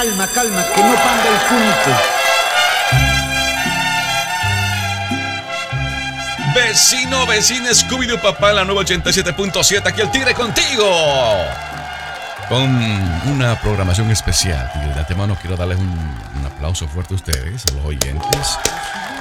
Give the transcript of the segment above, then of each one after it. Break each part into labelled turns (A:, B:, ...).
A: Calma, calma, que no panda el punto.
B: Vecino, vecina, Scooby-Doo Papá, la nueva 87.7, aquí el Tigre contigo. Con una programación especial, Tigre. De antemano quiero darles un, un aplauso fuerte a ustedes, a los oyentes,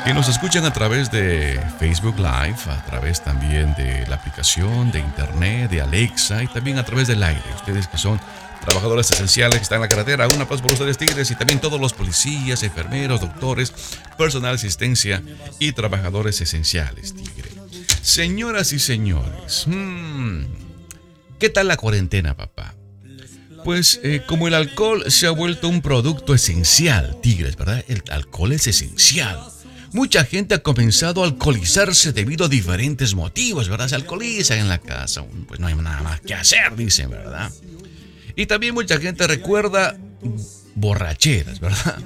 B: que nos escuchan a través de Facebook Live, a través también de la aplicación de Internet, de Alexa y también a través del aire. Ustedes que son trabajadores esenciales que están en la carretera. Un aplauso por ustedes, Tigres, y también todos los policías, enfermeros, doctores, personal de asistencia y trabajadores esenciales, Tigre. Señoras y señores, hmm, ¿qué tal la cuarentena, papá? Pues eh, como el alcohol se ha vuelto un producto esencial, Tigres, ¿verdad? El alcohol es esencial. Mucha gente ha comenzado a alcoholizarse debido a diferentes motivos, ¿verdad? Se alcoholizan en la casa, pues no hay nada más que hacer, dicen, ¿verdad? Y también mucha gente recuerda borracheras, ¿verdad?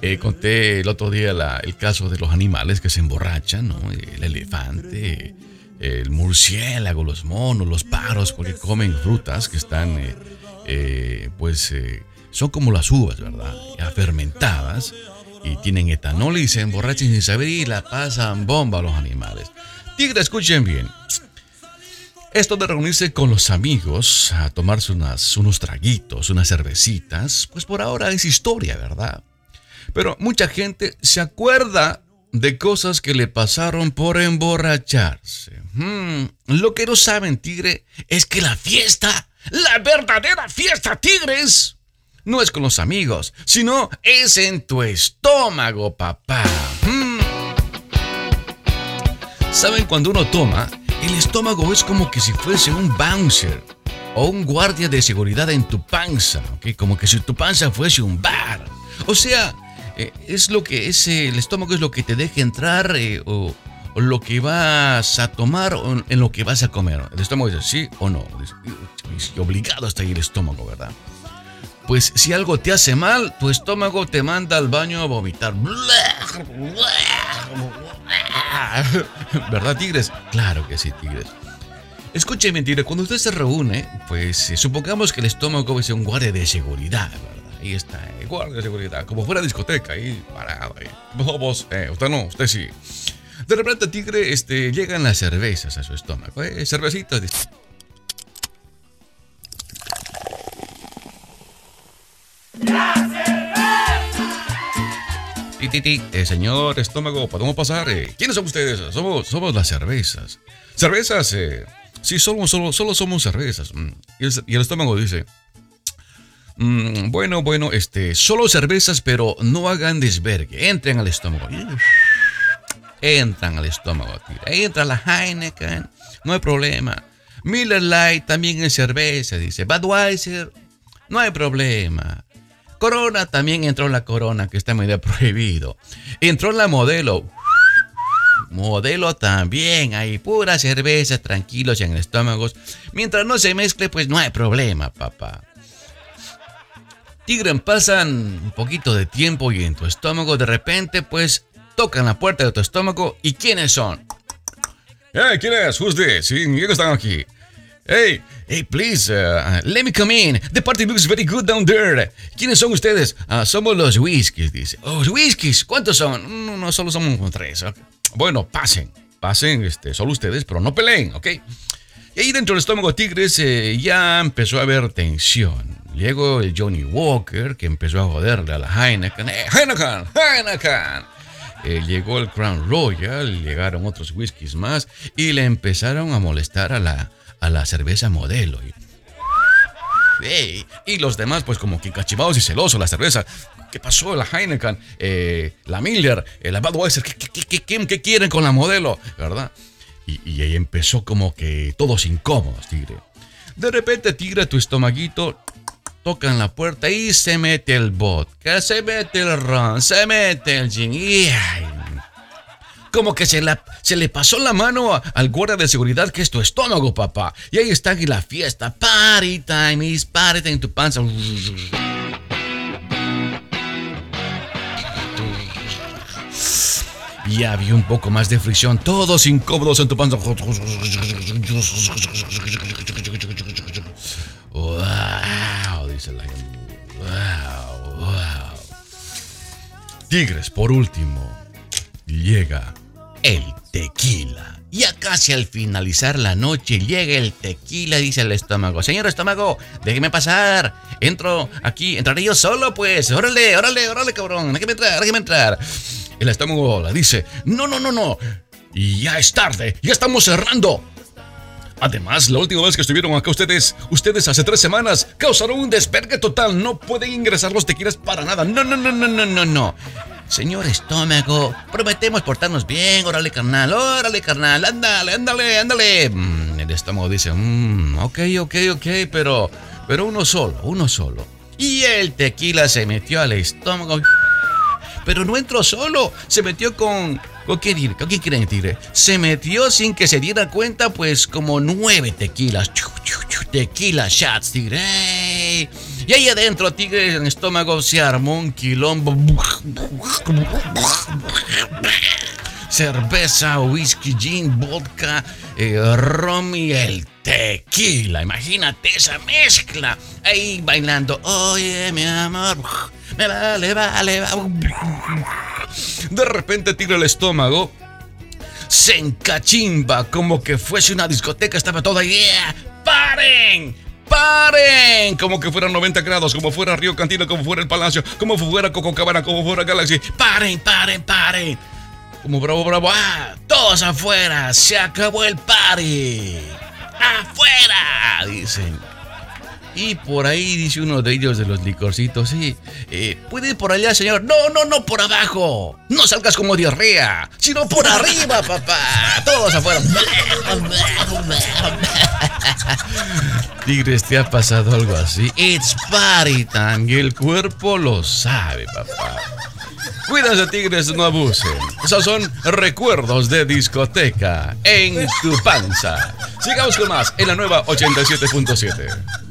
B: Eh, conté el otro día el caso de los animales que se emborrachan, ¿no? El elefante, el murciélago, los monos, los paros, porque comen frutas que están, eh, eh, pues, son como las uvas, ¿verdad? Ya fermentadas y tienen etanol y se emborrachan sin saber y la pasan bomba a los animales. Tigre, escuchen bien. Esto de reunirse con los amigos a tomarse unas, unos traguitos, unas cervecitas, pues por ahora es historia, ¿verdad? Pero mucha gente se acuerda de cosas que le pasaron por emborracharse. Hmm, lo que no saben, Tigre, es que la fiesta, la verdadera fiesta, Tigres, no es con los amigos, sino es en tu estómago, papá. Hmm. ¿Saben cuando uno toma? El estómago es como que si fuese un bouncer o un guardia de seguridad en tu panza, ¿ok? Como que si tu panza fuese un bar. O sea, eh, es lo que es el estómago es lo que te deja entrar eh, o, lo que vas a tomar o en lo que vas a comer. El estómago dice sí o no. obligado está ahí el estómago, ¿verdad? Pues si algo te hace mal, tu estómago te manda al baño a vomitar. ¿Verdad, tigres? Claro que sí, tigres. Escúcheme, tigre, cuando usted se reúne, pues eh, supongamos que el estómago es un guardia de seguridad, ¿verdad? Ahí está, guardia de seguridad, como fuera discoteca, ahí parado. Ahí. Vos, eh, usted no, usted sí. De repente, tigre, este, llegan las cervezas a su estómago, ¿eh? Cervecitas. Titi, eh, señor estómago, ¿podemos pasar? Eh, ¿Quiénes son ustedes? Somos, somos las cervezas. Cervezas, eh, sí, solo, solo, solo somos cervezas. Mm, y el, estómago dice, mm, bueno, bueno, este, solo cervezas, pero no hagan desvergue. Entren al estómago. Entran al estómago, Entra la Heineken, no hay problema. Miller Light también es cerveza, dice. Budweiser, no hay problema. Corona también entró la corona, que está medio prohibido. Entró la modelo. Modelo también, hay pura cerveza, tranquilos en el estómago. Mientras no se mezcle, pues no hay problema, papá. Tigre, pasan un poquito de tiempo y en tu estómago de repente, pues tocan la puerta de tu estómago y ¿quiénes son?
C: Hey, ¿quién es? Who's this? Sí, están aquí? Hey,
B: hey, please, uh, let me come in. The party looks very good down there. ¿Quiénes son ustedes? Uh, somos los whiskies, dice. Oh, whiskies, ¿cuántos son? No, no, solo somos tres. Bueno, pasen, pasen, este, solo ustedes, pero no peleen, ¿ok? Y ahí dentro del estómago Tigres eh, ya empezó a haber tensión. Llegó el Johnny Walker, que empezó a joderle a la Heineken. ¡Eh, Heineken! ¡Heineken! Eh, llegó el Crown Royal, llegaron otros whiskies más y le empezaron a molestar a la, a la cerveza modelo. Y, los demás, pues como que cachivados y celosos, la cerveza. ¿Qué pasó? La Heineken, eh, la Miller, eh, la Budweiser, ¿qué, qué, qué, quieren con la modelo? ¿Verdad? Y, ahí empezó como que todos incómodos, Tigre. De repente, Tigre, tu estomaguito toca en la puerta y se mete el vodka, se mete el ron, se mete el gin. Y como que se, la, se le pasó la mano al guardia de seguridad que es tu estómago, papá. Y ahí está aquí la fiesta. Party time is party time en tu panza. Y había un poco más de fricción, todos incómodos en tu panza. Wow, dice la Wow, wow. Tigres, por último, llega el tequila. Ya casi al finalizar la noche llega el tequila, dice el estómago. Señor estómago, déjeme pasar. Entro aquí, entraré yo solo, pues. Órale, órale, órale, cabrón. Déjeme entrar, déjeme entrar. El estómago la dice, no, no, no, no. Ya es tarde, ya estamos cerrando. Además, la última vez que estuvieron acá ustedes, ustedes hace tres semanas, causaron un despergue total. No pueden ingresar los tequilas para nada. No, no, no, no, no, no, no. Señor estómago, prometemos portarnos bien. Órale, carnal, órale, carnal. Ándale, ándale, ándale. Mm, el estómago dice, mmm, ok, ok, ok, pero, pero uno solo, uno solo. Y el tequila se metió al estómago. Pero no entró solo, se metió con ¿Con qué, ¿Con quién quieren tigre? Se metió sin que se diera cuenta, pues como nueve tequilas. tequila shots, tigre. Y ahí adentro, tigre, en el estómago se armó un quilombo. Cerveza, whisky, gin, vodka, eh, rom y el tequila. Imagínate esa mezcla. Ahí bailando. Oye, mi amor. Me vale, vale, vale. De repente tira el estómago. Se encachimba como que fuese una discoteca. Estaba toda. Yeah, ¡Paren! ¡Paren! Como que fueran 90 grados, como fuera Río Cantina, como fuera el Palacio, como fuera Cococabana, como fuera Galaxy. ¡Paren, paren, paren! Como bravo, bravo. ¡Ah! Todos afuera. Se acabó el party. ¡Afuera! Dicen. Y por ahí dice uno de ellos de los licorcitos, sí, eh, puede ir por allá, señor. No, no, no, por abajo. No salgas como diarrea, sino por arriba, papá. Todos afuera. Tigres, ¿te ha pasado algo así? It's party time y el cuerpo lo sabe, papá. Cuídense, tigres, no abusen. Esos son recuerdos de discoteca en tu panza. Sigamos con más en la nueva 87.7.